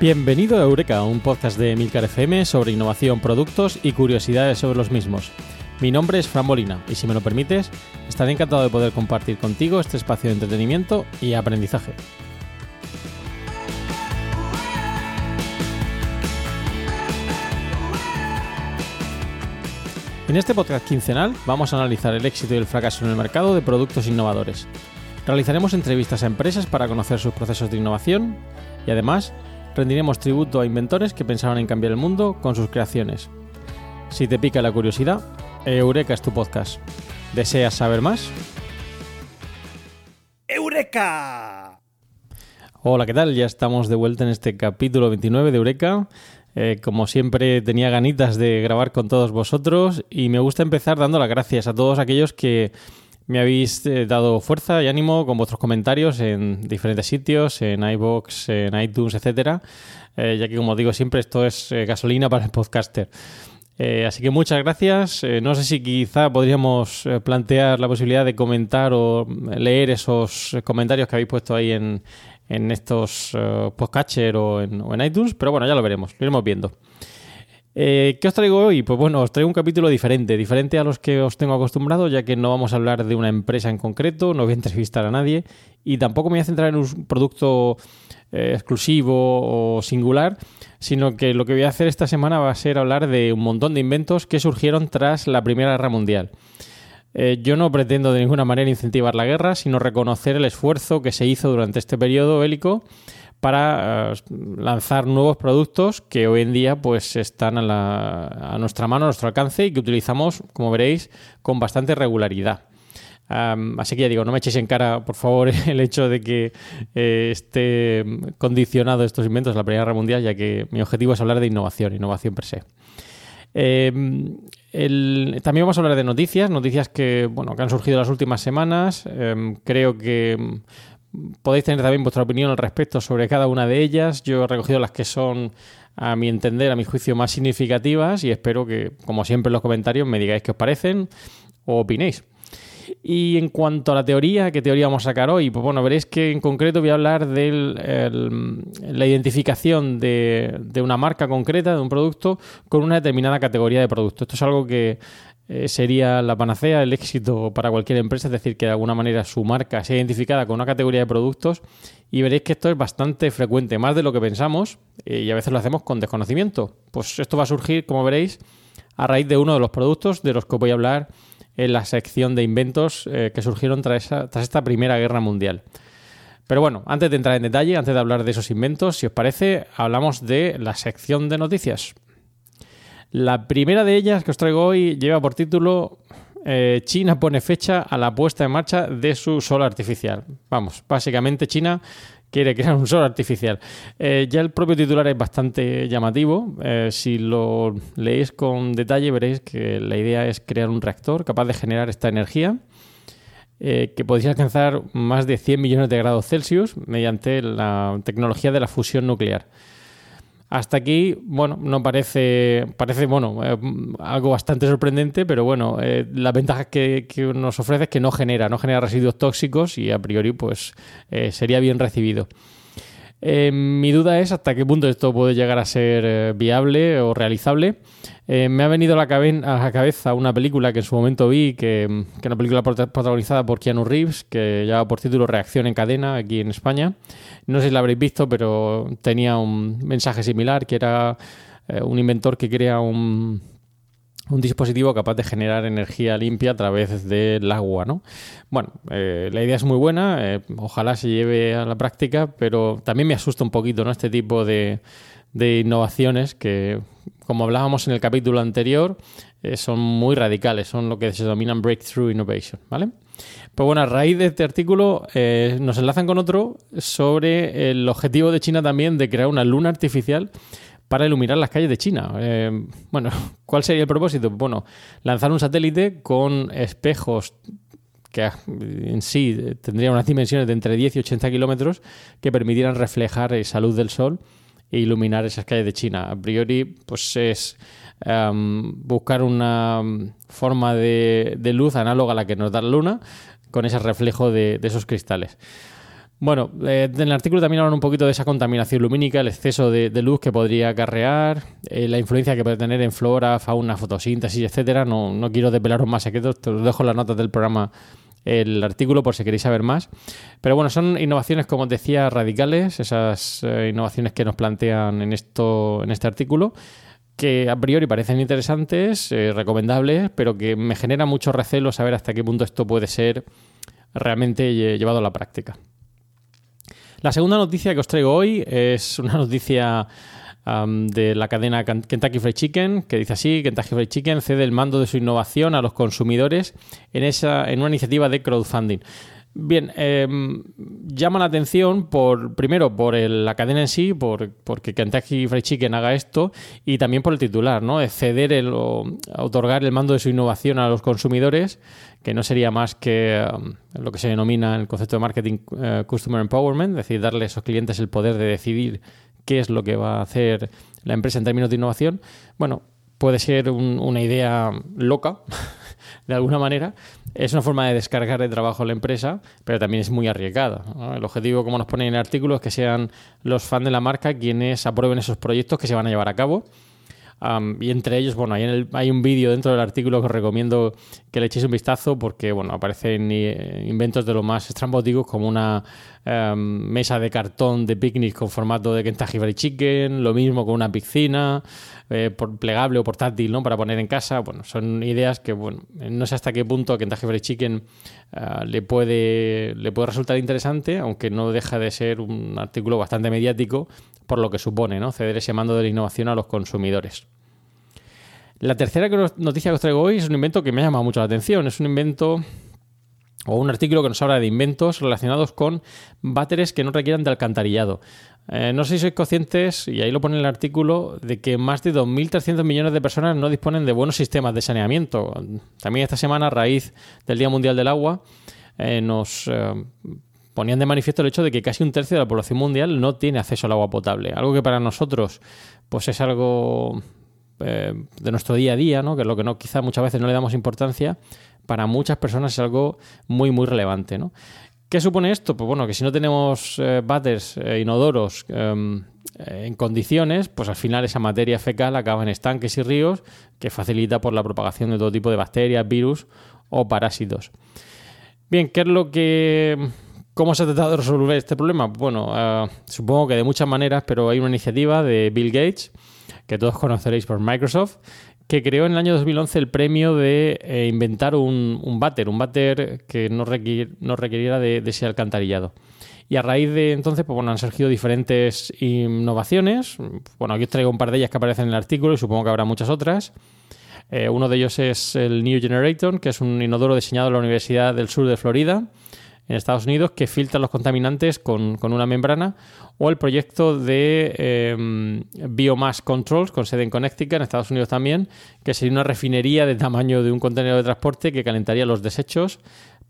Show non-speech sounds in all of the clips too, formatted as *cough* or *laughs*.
Bienvenido a Eureka, un podcast de Milcar FM sobre innovación, productos y curiosidades sobre los mismos. Mi nombre es Fran Molina y si me lo permites, estaré encantado de poder compartir contigo este espacio de entretenimiento y aprendizaje. En este podcast quincenal vamos a analizar el éxito y el fracaso en el mercado de productos innovadores. Realizaremos entrevistas a empresas para conocer sus procesos de innovación y además rendiremos tributo a inventores que pensaron en cambiar el mundo con sus creaciones. Si te pica la curiosidad, Eureka es tu podcast. ¿Deseas saber más? ¡Eureka! Hola, ¿qué tal? Ya estamos de vuelta en este capítulo 29 de Eureka. Eh, como siempre tenía ganitas de grabar con todos vosotros y me gusta empezar dando las gracias a todos aquellos que me habéis eh, dado fuerza y ánimo con vuestros comentarios en diferentes sitios, en iBox, en iTunes, etcétera, eh, ya que como digo siempre esto es eh, gasolina para el podcaster. Así que muchas gracias. No sé si quizá podríamos plantear la posibilidad de comentar o leer esos comentarios que habéis puesto ahí en, en estos podcatcher o o en iTunes, pero bueno, ya lo veremos, lo iremos viendo. Eh, ¿Qué os traigo hoy? Pues bueno, os traigo un capítulo diferente, diferente a los que os tengo acostumbrado, ya que no vamos a hablar de una empresa en concreto, no voy a entrevistar a nadie y tampoco me voy a centrar en un producto eh, exclusivo o singular, sino que lo que voy a hacer esta semana va a ser hablar de un montón de inventos que surgieron tras la Primera Guerra Mundial. Eh, yo no pretendo de ninguna manera incentivar la guerra, sino reconocer el esfuerzo que se hizo durante este periodo bélico para eh, lanzar nuevos productos que hoy en día pues están a, nuestra mano, a nuestro alcance y que utilizamos, como veréis, con bastante regularidad. Así que ya digo, no me echéis en cara, por favor, *laughs* el hecho de que eh, esté condicionado estos inventos a la Primera Guerra Mundial, ya que mi objetivo es hablar de innovación, innovación per se. El- también vamos a hablar de noticias, noticias que, bueno, que han surgido las últimas semanas. Eh, creo que podéis tener también vuestra opinión al respecto sobre cada una de ellas. Yo he recogido las que son, a mi entender, a mi juicio, más significativas y espero que, como siempre en los comentarios, me digáis qué os parecen o opinéis. Y en cuanto a la teoría, ¿qué teoría vamos a sacar hoy? Pues bueno, veréis que en concreto voy a hablar de la identificación de, de una marca concreta, de un producto, con una determinada categoría de producto. Esto es algo que eh, sería la panacea, el éxito para cualquier empresa, es decir, que de alguna manera su marca sea identificada con una categoría de productos y veréis que esto es bastante frecuente, más de lo que pensamos eh, y a veces lo hacemos con desconocimiento. Pues esto va a surgir, como veréis, a raíz de uno de los productos de los que voy a hablar en la sección de inventos eh, que surgieron tras, esa- tras esta Primera Guerra Mundial. Pero bueno, antes de entrar en detalle, antes de hablar de esos inventos, si os parece, hablamos de la sección de noticias. La primera de ellas que os traigo hoy lleva por título eh, China pone fecha a la puesta en marcha de su sol artificial. Vamos, básicamente China quiere crear un sol artificial. Eh, ya el propio titular es bastante llamativo. Eh, si lo leéis con detalle veréis que la idea es crear un reactor capaz de generar esta energía que podría alcanzar más de 100 millones de grados Celsius mediante la tecnología de la fusión nuclear. Hasta aquí, bueno, no parece, parece bueno, eh, algo bastante sorprendente, pero bueno, eh, las ventajas que, nos ofrece es que no genera, no genera residuos tóxicos y a priori, pues, eh, sería bien recibido. Eh, mi duda es hasta qué punto esto puede llegar a ser eh, viable o realizable. Eh, me ha venido a la, cabe- a la cabeza una película que en su momento vi, que, es una película prota- protagonizada por Keanu Reeves, que lleva por título Reacción en cadena aquí en España. No sé si la habréis visto, pero tenía un mensaje similar, que era eh, un inventor que crea un, un dispositivo capaz de generar energía limpia a través del agua, ¿no? Bueno, eh, la idea es muy buena, eh, ojalá se lleve a la práctica, pero también me asusta un poquito, ¿no? Este tipo de, de innovaciones que, como hablábamos en el capítulo anterior, eh, son muy radicales, son lo que se denominan breakthrough innovation, ¿vale? Pues bueno, a raíz de este artículo nos enlazan con otro sobre el objetivo de China también de crear una luna artificial para iluminar las calles de China. Eh, bueno, *laughs* ¿cuál sería el propósito? Bueno, lanzar un satélite con espejos que ah, en sí tendrían unas dimensiones de entre 10 y 80 kilómetros que permitieran reflejar esa luz del sol e iluminar esas calles de China. A priori, pues es em, buscar una forma de, de luz análoga a la que nos da la luna con ese reflejo de, de esos cristales. Bueno, eh, en el artículo también hablan un poquito de esa contaminación lumínica, el exceso de, luz que podría acarrear, eh, la influencia que puede tener en flora, fauna, fotosíntesis, etcétera. No, no quiero desvelaros más secretos, te los dejo en las notas del programa el artículo por si queréis saber más. Pero bueno, son innovaciones, como os decía, radicales, esas eh, innovaciones que nos plantean en, esto, en este artículo, que a priori parecen interesantes, recomendables, pero que me genera mucho recelo saber hasta qué punto esto puede ser realmente lle- llevado a la práctica. La segunda noticia que os traigo hoy es una noticia am, de la cadena Kentucky Fried Chicken, que dice así, Kentucky Fried Chicken cede el mando de su innovación a los consumidores en, esa, en una iniciativa de crowdfunding. Bien, eh, llama la atención por primero por la cadena en sí, por, porque Kentucky Fried Chicken haga esto, y también por el titular, ¿no? Ceder el, o otorgar el mando de su innovación a los consumidores, que no sería más que um, lo que se denomina el concepto de marketing eh, customer empowerment, es decir, darle a esos clientes el poder de decidir qué es lo que va a hacer la empresa en términos de innovación. Bueno, puede ser un- una idea loca, *laughs* de alguna manera. Es una forma de descargar de trabajo a la empresa, pero también es muy arriesgada. El objetivo, como nos pone en el artículo, es que sean los fans de la marca quienes aprueben esos proyectos que se van a llevar a cabo. Um, y entre ellos, bueno, hay, en el- hay un vídeo dentro del artículo que os recomiendo que le echéis un vistazo porque, bueno, aparecen eh, inventos de lo más estrambóticos como una um, mesa de cartón de picnic con formato de Kentucky Fried Chicken, lo mismo con una piscina eh, por- plegable o portátil, ¿no? Para poner en casa. Bueno, son ideas que, bueno, no sé hasta qué punto Kentucky Fried Chicken ah, le, puede, le puede resultar interesante, aunque no deja de ser un artículo bastante mediático por lo que supone, ¿no? Ceder ese mando de la innovación a los consumidores. La tercera noticia que os traigo hoy es un invento que me ha llamado mucho la atención. Es un invento o un artículo que nos habla de inventos relacionados con váteres que no requieran de alcantarillado. Eh, no sé si sois conscientes, y ahí lo pone el artículo, de que más de 2.300 millones de personas no disponen de buenos sistemas de saneamiento. También esta semana, a raíz del Día Mundial del Agua, eh, nos eh, ponían de manifiesto el hecho de que casi un tercio de la población mundial no tiene acceso al agua potable. Algo que para nosotros pues es algo eh, de nuestro día a día, ¿no? que es lo que no, quizá muchas veces no le damos importancia, para muchas personas es algo muy, muy relevante. ¿no? ¿Qué supone esto? Pues bueno, que si no tenemos eh, váteres eh, inodoros em, eh, en condiciones, pues al final esa materia fecal acaba en estanques y ríos, que facilita por la propagación de todo tipo de bacterias, virus o parásitos. Bien, ¿qué es lo que... ¿Cómo se ha tratado de resolver este problema? Bueno, eh, supongo que de muchas maneras, pero hay una iniciativa de Bill Gates, que todos conoceréis por Microsoft, que creó en el año 2011 el premio de eh, inventar un, un váter, un váter que no, requir- no requiriera de, de ese alcantarillado. Y a raíz de entonces, pues bueno, han surgido diferentes innovaciones. Bueno, aquí os traigo un par de ellas que aparecen en el artículo y supongo que habrá muchas otras. Eh, uno de ellos es el New Generator, que es un inodoro diseñado en la Universidad del Sur de Florida, en Estados Unidos, que filtra los contaminantes con, con una membrana. O el proyecto de eh, Biomass Controls, con sede en Connecticut, en Estados Unidos también, que sería una refinería de tamaño de un contenedor de transporte que calentaría los desechos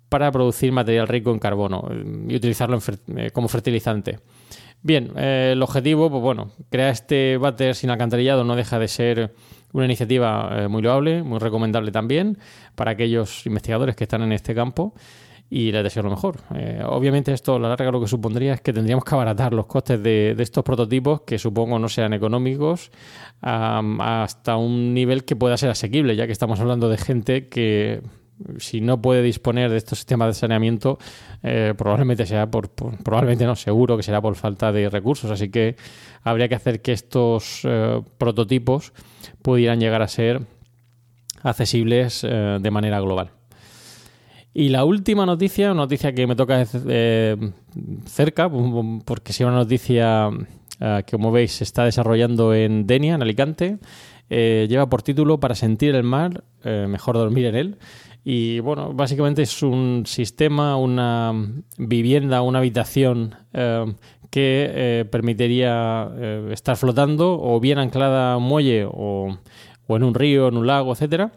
para producir material rico en carbono eh, y utilizarlo fer- eh, como fertilizante. Bien, eh, el objetivo, pues bueno, crear este váter sin alcantarillado no deja de ser una iniciativa eh, muy loable, muy recomendable también para aquellos investigadores que están en este campo y les deseo lo mejor. Eh, obviamente esto a la larga lo que supondría es que tendríamos que abaratar los costes de, estos prototipos que supongo no sean económicos am, hasta un nivel que pueda ser asequible, ya que estamos hablando de gente que si no puede disponer de estos sistemas de saneamiento, eh, probablemente sea por, probablemente no, seguro que será por falta de recursos. Así que habría que hacer que estos eh, prototipos pudieran llegar a ser accesibles de manera global. Y la última noticia, una noticia que me toca eh, cerca, porque si una noticia eh, que, como veis, se está desarrollando en Denia, en Alicante, eh, lleva por título Para sentir el mar, eh, mejor dormir en él. Y bueno, básicamente es un sistema, una vivienda, una habitación que permitiría estar flotando o bien anclada a un muelle o, o en un río, en un lago, etcétera.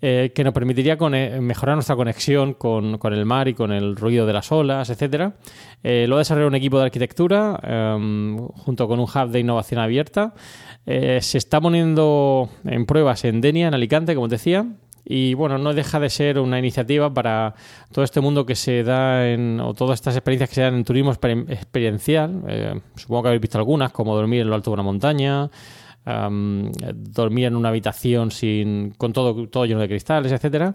Eh, que nos permitiría mejorar nuestra conexión con, con el mar y con el ruido de las olas, etcétera. Eh, lo ha desarrollado un equipo de arquitectura eh, junto con un hub de innovación abierta. Eh, se está poniendo en pruebas en Denia, en Alicante, como te decía. Y bueno, no deja de ser una iniciativa para todo este mundo que se da en, o todas estas experiencias que se dan en turismo exper- experiencial. Eh, supongo que habéis visto algunas, como dormir en lo alto de una montaña, am, dormir en una habitación sin, con todo, todo lleno de cristales, etcétera.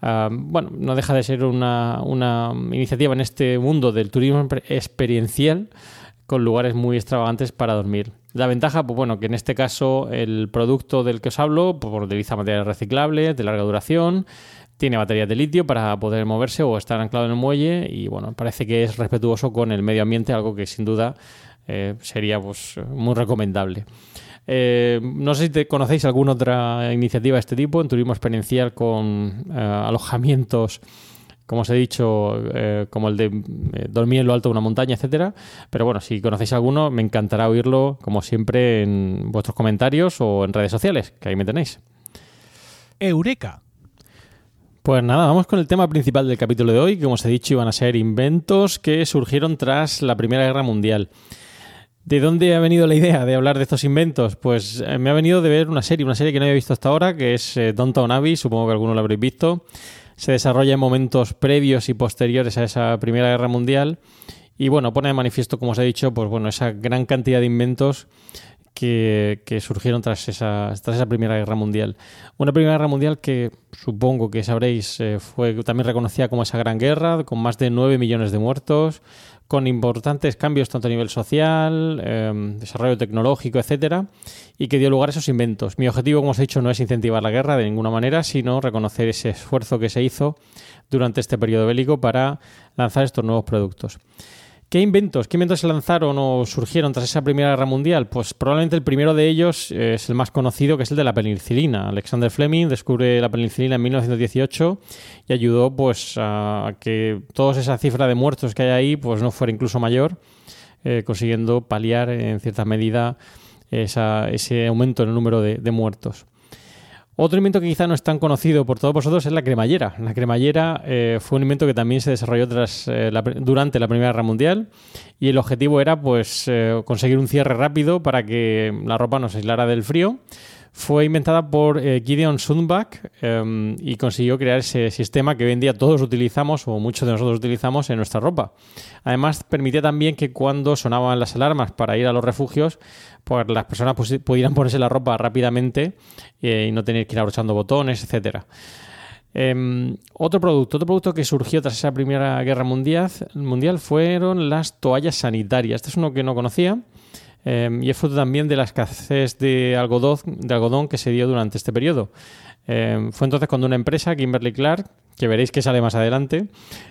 Am, bueno, no deja de ser una, una iniciativa en este mundo del turismo exper- experiencial con lugares muy extravagantes para dormir. La ventaja, pues bueno, que en este caso el producto del que os hablo pues, utiliza materiales reciclables de larga duración, tiene baterías de litio para poder moverse o estar anclado en el muelle y bueno, parece que es respetuoso con el medio ambiente, algo que sin duda eh, sería pues, muy recomendable. Eh, no sé si te conocéis alguna otra iniciativa de este tipo en turismo experiencial con eh, alojamientos como os he dicho, eh, como el de dormir en lo alto de una montaña, etcétera. Pero bueno, si conocéis alguno, me encantará oírlo, como siempre, en vuestros comentarios o en redes sociales, que ahí me tenéis. Eureka. Pues nada, vamos con el tema principal del capítulo de hoy, que como os he dicho iban a ser inventos que surgieron tras la Primera Guerra Mundial. ¿De dónde ha venido la idea de hablar de estos inventos? Pues eh, me ha venido de ver una serie, una serie que no había visto hasta ahora, que es eh, Downton Abbey, supongo que alguno la habréis visto. Se desarrolla en momentos previos y posteriores a esa Primera Guerra Mundial y bueno, pone de manifiesto, como os he dicho, pues bueno, esa gran cantidad de inventos que, surgieron tras esa, tras esa Primera Guerra Mundial. Una Primera Guerra Mundial que supongo que sabréis eh, fue también reconocida como esa gran guerra, con más de 9 millones de muertos, con importantes cambios tanto a nivel social, eh, desarrollo tecnológico, etcétera, y que dio lugar a esos inventos. Mi objetivo, como os he dicho, no es incentivar la guerra de ninguna manera, sino reconocer ese esfuerzo que se hizo durante este periodo bélico para lanzar estos nuevos productos. ¿Qué inventos? ¿Qué inventos se lanzaron o surgieron tras esa Primera Guerra Mundial? Pues probablemente el primero de ellos eh, es el más conocido, que es el de la penicilina. Alexander Fleming descubre la penicilina en 1918 y ayudó pues a que toda esa cifra de muertos que hay ahí pues no fuera incluso mayor, eh, consiguiendo paliar en cierta medida ese aumento en el número de muertos. Otro invento que quizá no es tan conocido por todos vosotros es la cremallera. La cremallera eh, fue un invento que también se desarrolló tras, eh, la durante la Primera Guerra Mundial y el objetivo era pues eh, conseguir un cierre rápido para que la ropa no se aislara del frío. Fue inventada por eh, Gideon Sundback eh, y consiguió crear ese sistema que hoy en día todos utilizamos o muchos de nosotros utilizamos en nuestra ropa. Además, permitía también que cuando sonaban las alarmas para ir a los refugios, pues las personas pudieran ponerse la ropa rápidamente eh, y no tener que ir abrochando botones, etcétera. Em, otro producto, otro producto que surgió tras esa Primera Guerra Mundial, mundial fueron las toallas sanitarias. Este es uno que no conocía em, y es fruto también de la escasez de algodón, de algodón que se dio durante este periodo. Em, fue entonces cuando una empresa, Kimberly Clark, que veréis que sale más adelante,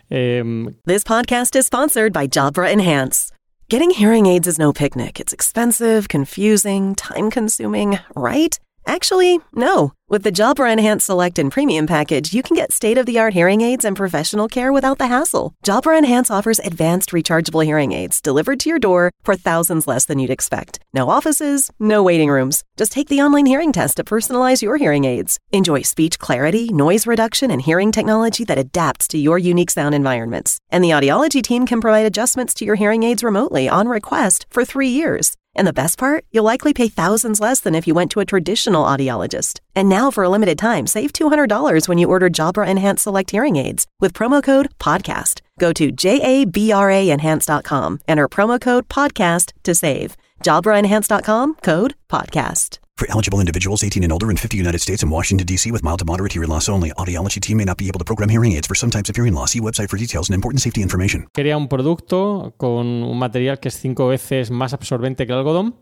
em, This podcast is sponsored by Jabra Enhance. Getting hearing aids is no picnic. It's expensive, confusing, time consuming, right? Actually, no. With the Jabra Enhance Select and Premium package, you can get state of the art hearing aids and professional care without the hassle. Jabra Enhance offers advanced rechargeable hearing aids delivered to your door for thousands less than you'd expect. No offices, no waiting rooms. Just take the online hearing test to personalize your hearing aids. Enjoy speech clarity, noise reduction, and hearing technology that adapts to your unique sound environments. And the audiology team can provide adjustments to your hearing aids remotely on request for three years. And the best part, you'll likely pay thousands less than if you went to a traditional audiologist. And now, for a limited time, save $200 when you order Jabra Enhanced Select Hearing Aids with promo code PODCAST. Go to JABRAenhance.com, enter promo code PODCAST to save. JabraEnhance.com, code PODCAST. For eligible individuals 18 and older in 50 United States and Washington, D.C. with mild to moderate hearing loss only. Audiology team may not be able to program hearing aids for some types of hearing loss. See website for details and important safety information. crea un producto con un material que es cinco veces más absorbente que el algodón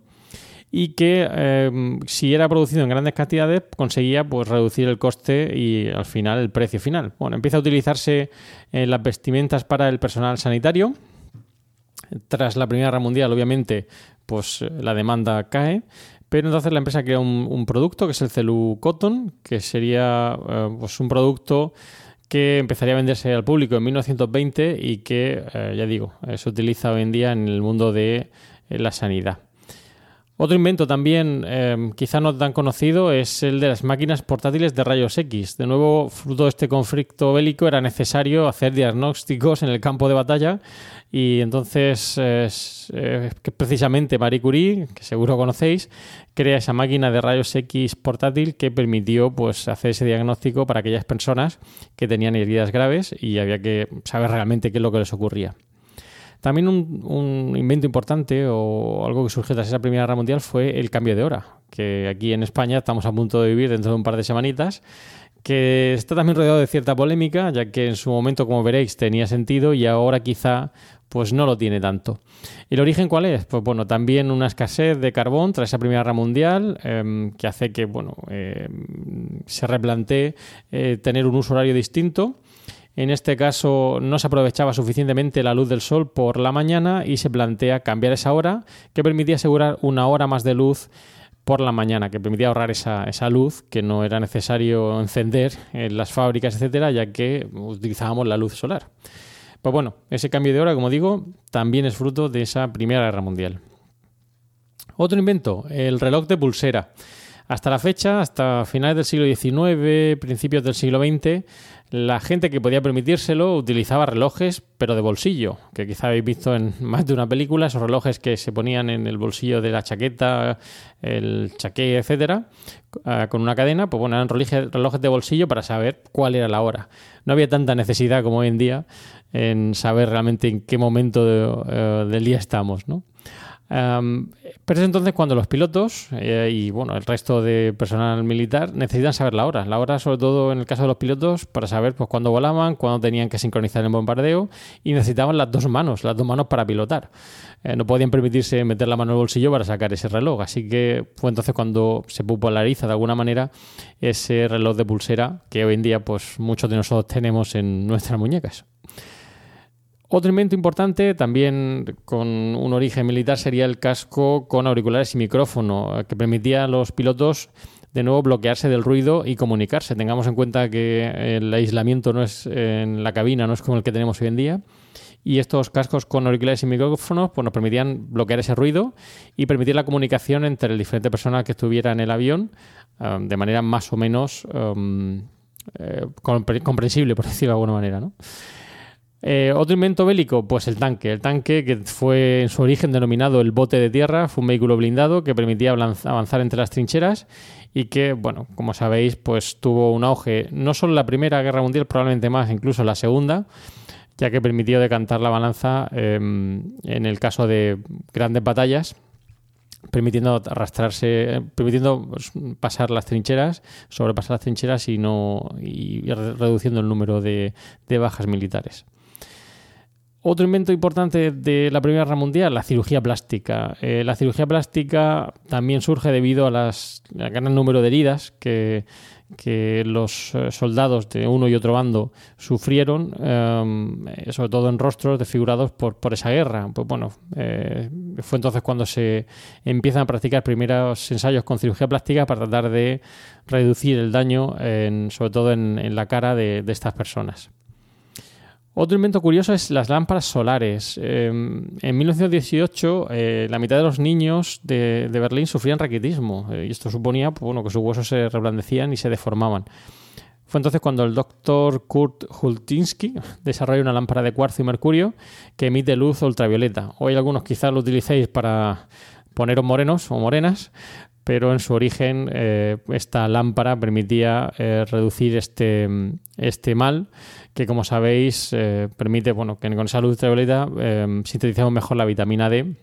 y que eh, si era producido en grandes cantidades conseguía pues reducir el coste y al final el precio final. Bueno, empieza a utilizarse en las vestimentas para el personal sanitario. Tras la Primera Guerra Mundial, obviamente, pues la demanda cae, Pero entonces la empresa crea un, producto que es el Celu Cotton, que sería eh, pues un producto que empezaría a venderse al público en 1920 y que, eh, ya digo, eh, se utiliza hoy en día en el mundo de la sanidad. Otro invento también, eh, quizá no tan conocido, es el de las máquinas portátiles de rayos X. De nuevo, fruto de este conflicto bélico, era necesario hacer diagnósticos en el campo de batalla y entonces eh, precisamente Marie Curie, que seguro conocéis, crea esa máquina de rayos X portátil que permitió pues, hacer ese diagnóstico para aquellas personas que tenían heridas graves y había que saber realmente qué es lo que les ocurría. También un, invento importante o algo que surgió tras esa Primera Guerra Mundial fue el cambio de hora, que aquí en España estamos a punto de vivir dentro de un par de semanitas, que está también rodeado de cierta polémica, ya que en su momento, como veréis, tenía sentido y ahora quizá pues no lo tiene tanto. ¿Y el origen cuál es? Pues bueno, también una escasez de carbón tras esa Primera Guerra Mundial eh, que hace que bueno, eh, se replantee eh, tener un uso horario distinto. En este caso no se aprovechaba suficientemente la luz del sol por la mañana y se plantea cambiar esa hora que permitía asegurar una hora más de luz por la mañana, que permitía ahorrar esa, esa luz que no era necesario encender en las fábricas, etcétera, ya que utilizábamos la luz solar. Pues bueno, ese cambio de hora, como digo, también es fruto de esa Primera Guerra Mundial. Otro invento, el reloj de pulsera. Hasta la fecha, hasta finales del siglo XIX, principios del siglo XX, la gente que podía permitírselo utilizaba relojes, pero de bolsillo, que quizá habéis visto en *laughs* más de una película, esos relojes que se ponían en el bolsillo de la chaqueta, el chaqué, etcétera, eh, con una cadena, pues bueno, eran relojes, relojes de bolsillo para saber cuál era la hora. No había tanta necesidad como hoy en día en saber realmente en qué momento de- eh, del día estamos, ¿no? Um, pero es entonces cuando los pilotos eh, y bueno el resto de personal militar necesitan saber la hora. La hora, sobre todo en el caso de los pilotos, para saber pues cuándo volaban, cuándo tenían que sincronizar el bombardeo y necesitaban las dos manos, las dos manos para pilotar. Eh, no podían permitirse meter la mano en el bolsillo para sacar ese reloj. Así que fue entonces cuando se populariza de alguna manera ese reloj de pulsera que hoy en día pues muchos de nosotros tenemos en nuestras muñecas. Otro invento importante, también con un origen militar, sería el casco con auriculares y micrófono, eh, que permitía a los pilotos de nuevo bloquearse del ruido y comunicarse. Tengamos en cuenta que el aislamiento no es en la cabina, no es como el que tenemos hoy en día. Y estos cascos con auriculares y micrófonos pues, nos permitían bloquear ese ruido y permitir la comunicación entre las diferentes personas que estuvieran en el avión eh, de manera más o menos eh, compre- comprensible, por *laughs* decirlo de alguna manera. ¿no? Eh, otro invento bélico, pues el tanque. El tanque, que fue en su origen denominado el bote de tierra, fue un vehículo blindado que permitía avanz- avanzar entre las trincheras y que, bueno, como sabéis, pues tuvo un auge no solo en la Primera Guerra Mundial, probablemente más, incluso en la Segunda, ya que permitió decantar la balanza eh, en el caso de grandes batallas permitiendo arrastrarse, permitiendo pues, pasar las trincheras, sobrepasar las trincheras y no y re- reduciendo el número de bajas militares. Otro invento importante de la Primera Guerra Mundial, la cirugía plástica. Eh, la cirugía plástica también surge debido a las, gran número de heridas que, los eh, soldados de uno y otro bando sufrieron, eh, sobre todo en rostros desfigurados por, por esa guerra. Pues bueno, fue entonces cuando se empiezan a practicar primeros ensayos con cirugía plástica para tratar de reducir el daño, en- sobre todo en, la cara de estas personas. Otro invento curioso es las lámparas solares. Eh, en 1918, eh, la mitad de los niños de, Berlín sufrían raquitismo eh, y esto suponía pues, bueno, que sus huesos se reblandecían y se deformaban. Fue entonces cuando el doctor Kurt Hultinsky *laughs* desarrolla una lámpara de cuarzo y mercurio que emite luz ultravioleta. Hoy algunos quizás lo utilicéis para poneros morenos o morenas, pero en su origen eh, esta lámpara permitía reducir este, este mal que como sabéis eh, permite bueno, que con esa luz ultravioleta eh, sinteticemos mejor la vitamina D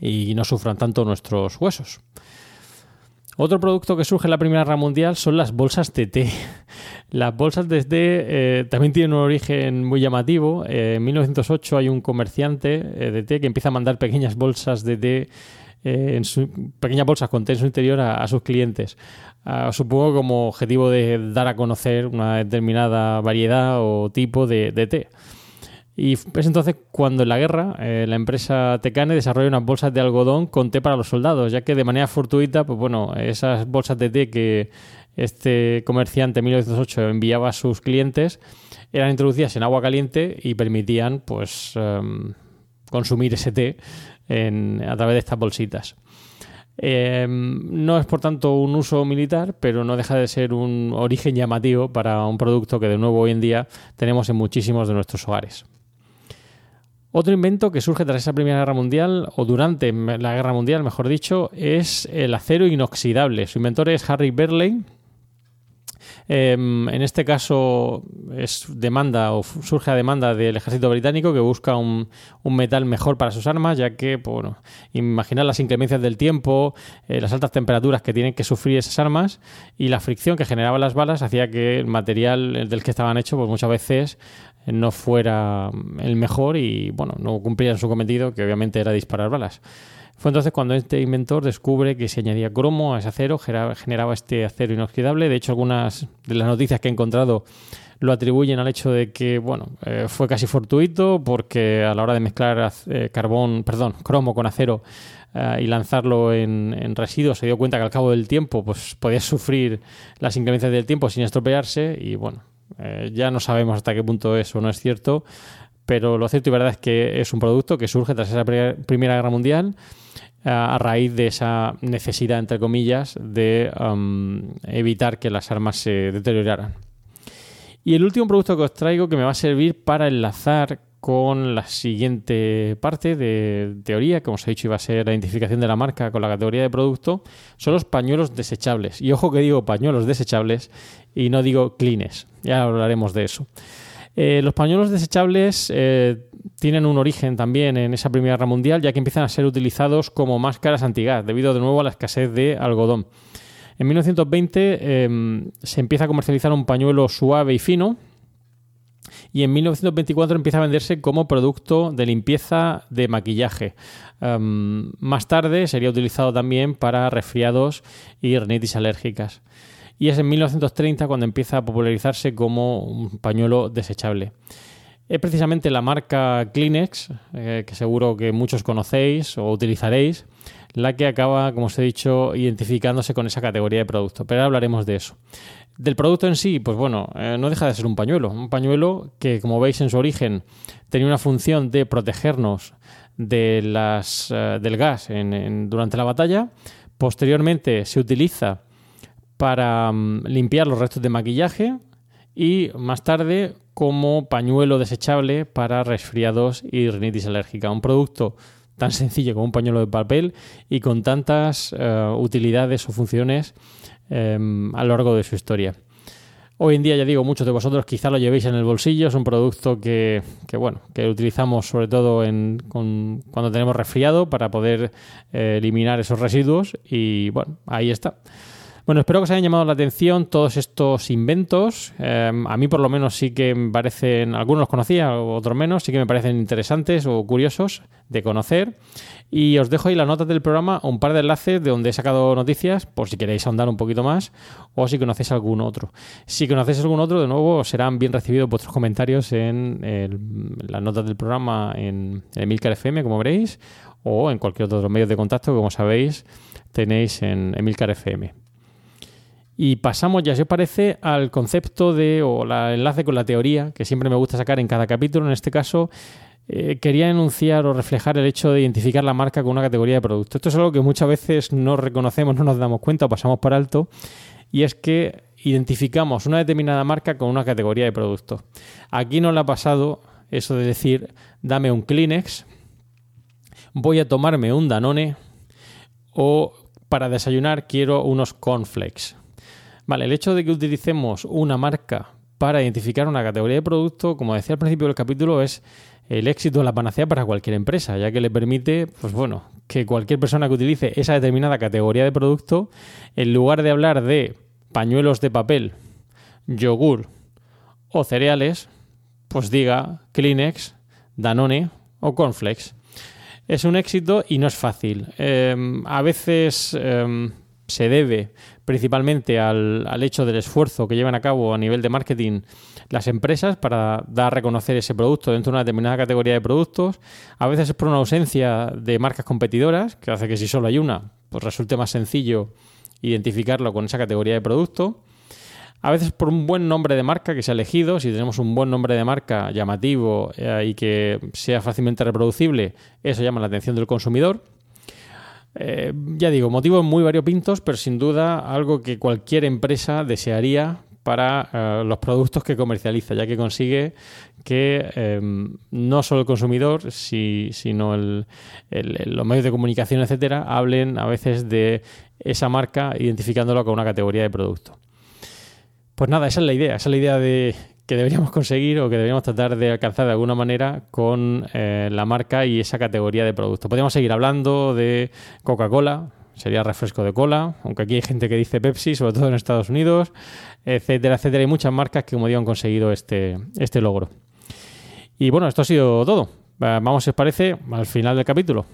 y no sufran tanto nuestros huesos. Otro producto que surge en la Primera Guerra Mundial son las bolsas de té. *laughs* Las bolsas de té eh, también tienen un origen muy llamativo. Eh, en 1908 hay un comerciante de té que empieza a mandar pequeñas bolsas de té, eh, en su, pequeñas bolsas con té en su interior a, a sus clientes. Ah, supongo como objetivo de dar a conocer una determinada variedad o tipo de, de té. Y es entonces cuando en la guerra eh, la empresa Tecane desarrolla unas bolsas de algodón con té para los soldados, ya que de manera fortuita, pues bueno, esas bolsas de té que este comerciante en 1908 enviaba a sus clientes eran introducidas en agua caliente y permitían pues em, consumir ese té a través de estas bolsitas. Eh, no es por tanto un uso militar, pero no deja de ser un origen llamativo para un producto que de nuevo hoy en día tenemos en muchísimos de nuestros hogares. Otro invento que surge tras esa Primera Guerra Mundial, o durante la Guerra Mundial, mejor dicho, es el acero inoxidable. Su inventor es Harry Berley. Eh, en este caso es demanda o surge a demanda del ejército británico que busca un, un metal mejor para sus armas, ya que, bueno, imaginar las inclemencias del tiempo, eh, las altas temperaturas que tienen que sufrir esas armas y la fricción que generaban las balas hacía que el material del que estaban hechos, pues muchas veces no fuera el mejor y, bueno, no cumplieran su cometido, que obviamente era disparar balas. Fue entonces cuando este inventor descubre que se añadía cromo a ese acero, genera- generaba este acero inoxidable. De hecho, algunas de las noticias que he encontrado lo atribuyen al hecho de que, bueno, eh, fue casi fortuito porque a la hora de mezclar eh, carbón, perdón, cromo con acero eh, y lanzarlo en, en residuos se dio cuenta que al cabo del tiempo, pues podía sufrir las inclemencias del tiempo sin estropearse y, bueno, ya no sabemos hasta qué punto eso no es cierto, pero lo cierto y verdad es que es un producto que surge tras esa Primera Guerra Mundial eh, a raíz de esa necesidad, entre comillas, de um, evitar que las armas se deterioraran. Y el último producto que os traigo que me va a servir para enlazar con la siguiente parte de teoría, como os he dicho iba a ser la identificación de la marca con la categoría de producto, son los pañuelos desechables. Y ojo que digo pañuelos desechables y no digo cleans. Ya hablaremos de eso. Eh, los pañuelos desechables eh, tienen un origen también en esa Primera Guerra Mundial, ya que empiezan a ser utilizados como máscaras antigas, debido de nuevo a la escasez de algodón. En 1920 eh, se empieza a comercializar un pañuelo suave y fino, y en 1924 empieza a venderse como producto de limpieza de maquillaje. Um, más tarde sería utilizado también para resfriados y rinitis alérgicas. Y es en 1930 cuando empieza a popularizarse como un pañuelo desechable. Es precisamente la marca Kleenex, eh, que seguro que muchos conocéis o utilizaréis, la que acaba, como os he dicho, identificándose con esa categoría de producto. Pero ahora hablaremos de eso. Del producto en sí, pues bueno, eh, no deja de ser un pañuelo. Un pañuelo que, como veis en su origen, tenía una función de protegernos eh, del gas durante la batalla. Posteriormente se utiliza para mm, limpiar los restos de maquillaje y más tarde como pañuelo desechable para resfriados y rinitis alérgica. Un producto tan sencillo como un pañuelo de papel y con tantas eh, utilidades o funciones eh, a lo largo de su historia. Hoy en día, ya digo, muchos de vosotros quizá lo llevéis en el bolsillo. Es un producto que, que, bueno, que utilizamos sobre todo en, con- cuando tenemos resfriado para poder eh, eliminar esos residuos. Y bueno, ahí está. Bueno, espero que os hayan llamado la atención todos estos inventos. Eh, a mí por lo menos sí que me parecen, algunos los conocía, otros menos, sí que me parecen interesantes o curiosos de conocer. Y os dejo ahí las notas del programa, un par de enlaces de donde he sacado noticias, por si queréis ahondar un poquito más, o si conocéis algún otro. Si conocéis algún otro, de nuevo, serán bien recibidos vuestros comentarios en las notas del programa en Emilcar FM, como veréis, o en cualquier otro medio de contacto que, como sabéis, tenéis en Emilcar FM. Y pasamos ya, si os parece, al concepto de, o el enlace con la teoría, que siempre me gusta sacar en cada capítulo. En este caso, eh, quería enunciar o reflejar el hecho de identificar la marca con una categoría de producto. Esto es algo que muchas veces no reconocemos, no nos damos cuenta o pasamos por alto, y es que identificamos una determinada marca con una categoría de producto. Aquí no le ha pasado eso de decir, dame un Kleenex, voy a tomarme un Danone o para desayunar quiero unos cornflakes. Vale, el hecho de que utilicemos una marca para identificar una categoría de producto, como decía al principio del capítulo, es el éxito de la panacea para cualquier empresa, ya que le permite, pues bueno, que cualquier persona que utilice esa determinada categoría de producto, en lugar de hablar de pañuelos de papel, yogur o cereales, pues diga Kleenex, Danone o Cornflakes. Es un éxito y no es fácil. Eh, a veces eh, se debe principalmente al, al, hecho del esfuerzo que llevan a cabo a nivel de marketing las empresas para dar a reconocer ese producto dentro de una determinada categoría de productos. A veces es por una ausencia de marcas competidoras, que hace que si solo hay una, pues resulte más sencillo identificarlo con esa categoría de producto. A veces por un buen nombre de marca que se ha elegido, si tenemos un buen nombre de marca llamativo eh, y que sea fácilmente reproducible, eso llama la atención del consumidor. Eh, ya digo, motivos muy variopintos, pero sin duda algo que cualquier empresa desearía para eh, los productos que comercializa, ya que consigue que eh, no solo el consumidor, si, sino los medios de comunicación, etcétera, hablen a veces de esa marca identificándolo con una categoría de producto. Pues nada, esa es la idea, esa es la idea de que deberíamos conseguir o que deberíamos tratar de alcanzar de alguna manera con eh, la marca y esa categoría de producto. Podríamos seguir hablando de Coca-Cola, sería refresco de cola, aunque aquí hay gente que dice Pepsi, sobre todo en Estados Unidos, etcétera, etcétera. Hay muchas marcas que, como digo, han conseguido este, este logro. Y bueno, esto ha sido todo. Vamos, si os parece, al final del capítulo.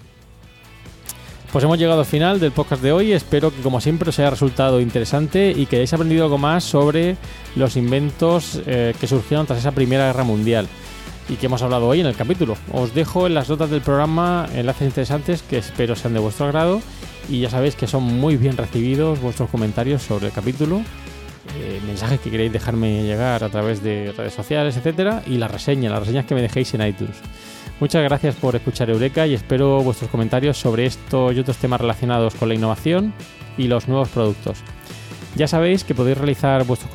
Pues hemos llegado al final del podcast de hoy. Espero que, como siempre, os haya resultado interesante y que hayáis aprendido algo más sobre los inventos eh, que surgieron tras esa Primera Guerra Mundial y que hemos hablado hoy en el capítulo. Os dejo en las notas del programa enlaces interesantes que espero sean de vuestro agrado y ya sabéis que son muy bien recibidos vuestros comentarios sobre el capítulo, eh, mensajes que queréis dejarme llegar a través de redes sociales, etcétera, y la reseña, las reseñas que me dejéis en iTunes. Muchas gracias por escuchar Eureka y espero vuestros comentarios sobre esto y otros temas relacionados con la innovación y los nuevos productos. Ya sabéis que podéis realizar vuestros,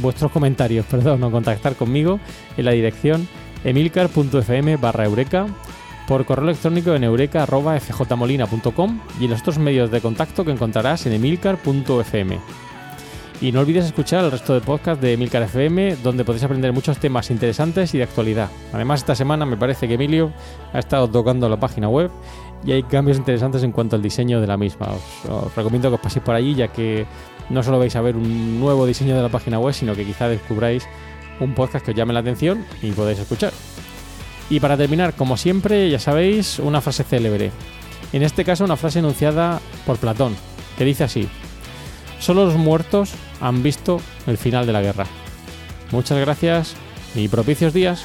vuestros comentarios *laughs* perdón, o contactar conmigo en la dirección emilcar.fm barra eureka por correo electrónico en eureka.fjmolina.com y en los otros medios de contacto que encontrarás en emilcar.fm. Y no olvides escuchar el resto de podcast de Emilcar FM, donde podéis aprender muchos temas interesantes y de actualidad. Además, esta semana me parece que Emilio ha estado tocando la página web y hay cambios interesantes en cuanto al diseño de la misma. Os, os recomiendo que os paséis por allí, ya que no solo vais a ver un nuevo diseño de la página web, sino que quizá descubráis un podcast que os llame la atención y podéis escuchar. Y para terminar, como siempre, ya sabéis, una frase célebre. En este caso, una frase enunciada por Platón, que dice así: Solo los muertos han visto el final de la guerra. Muchas gracias y propicios días.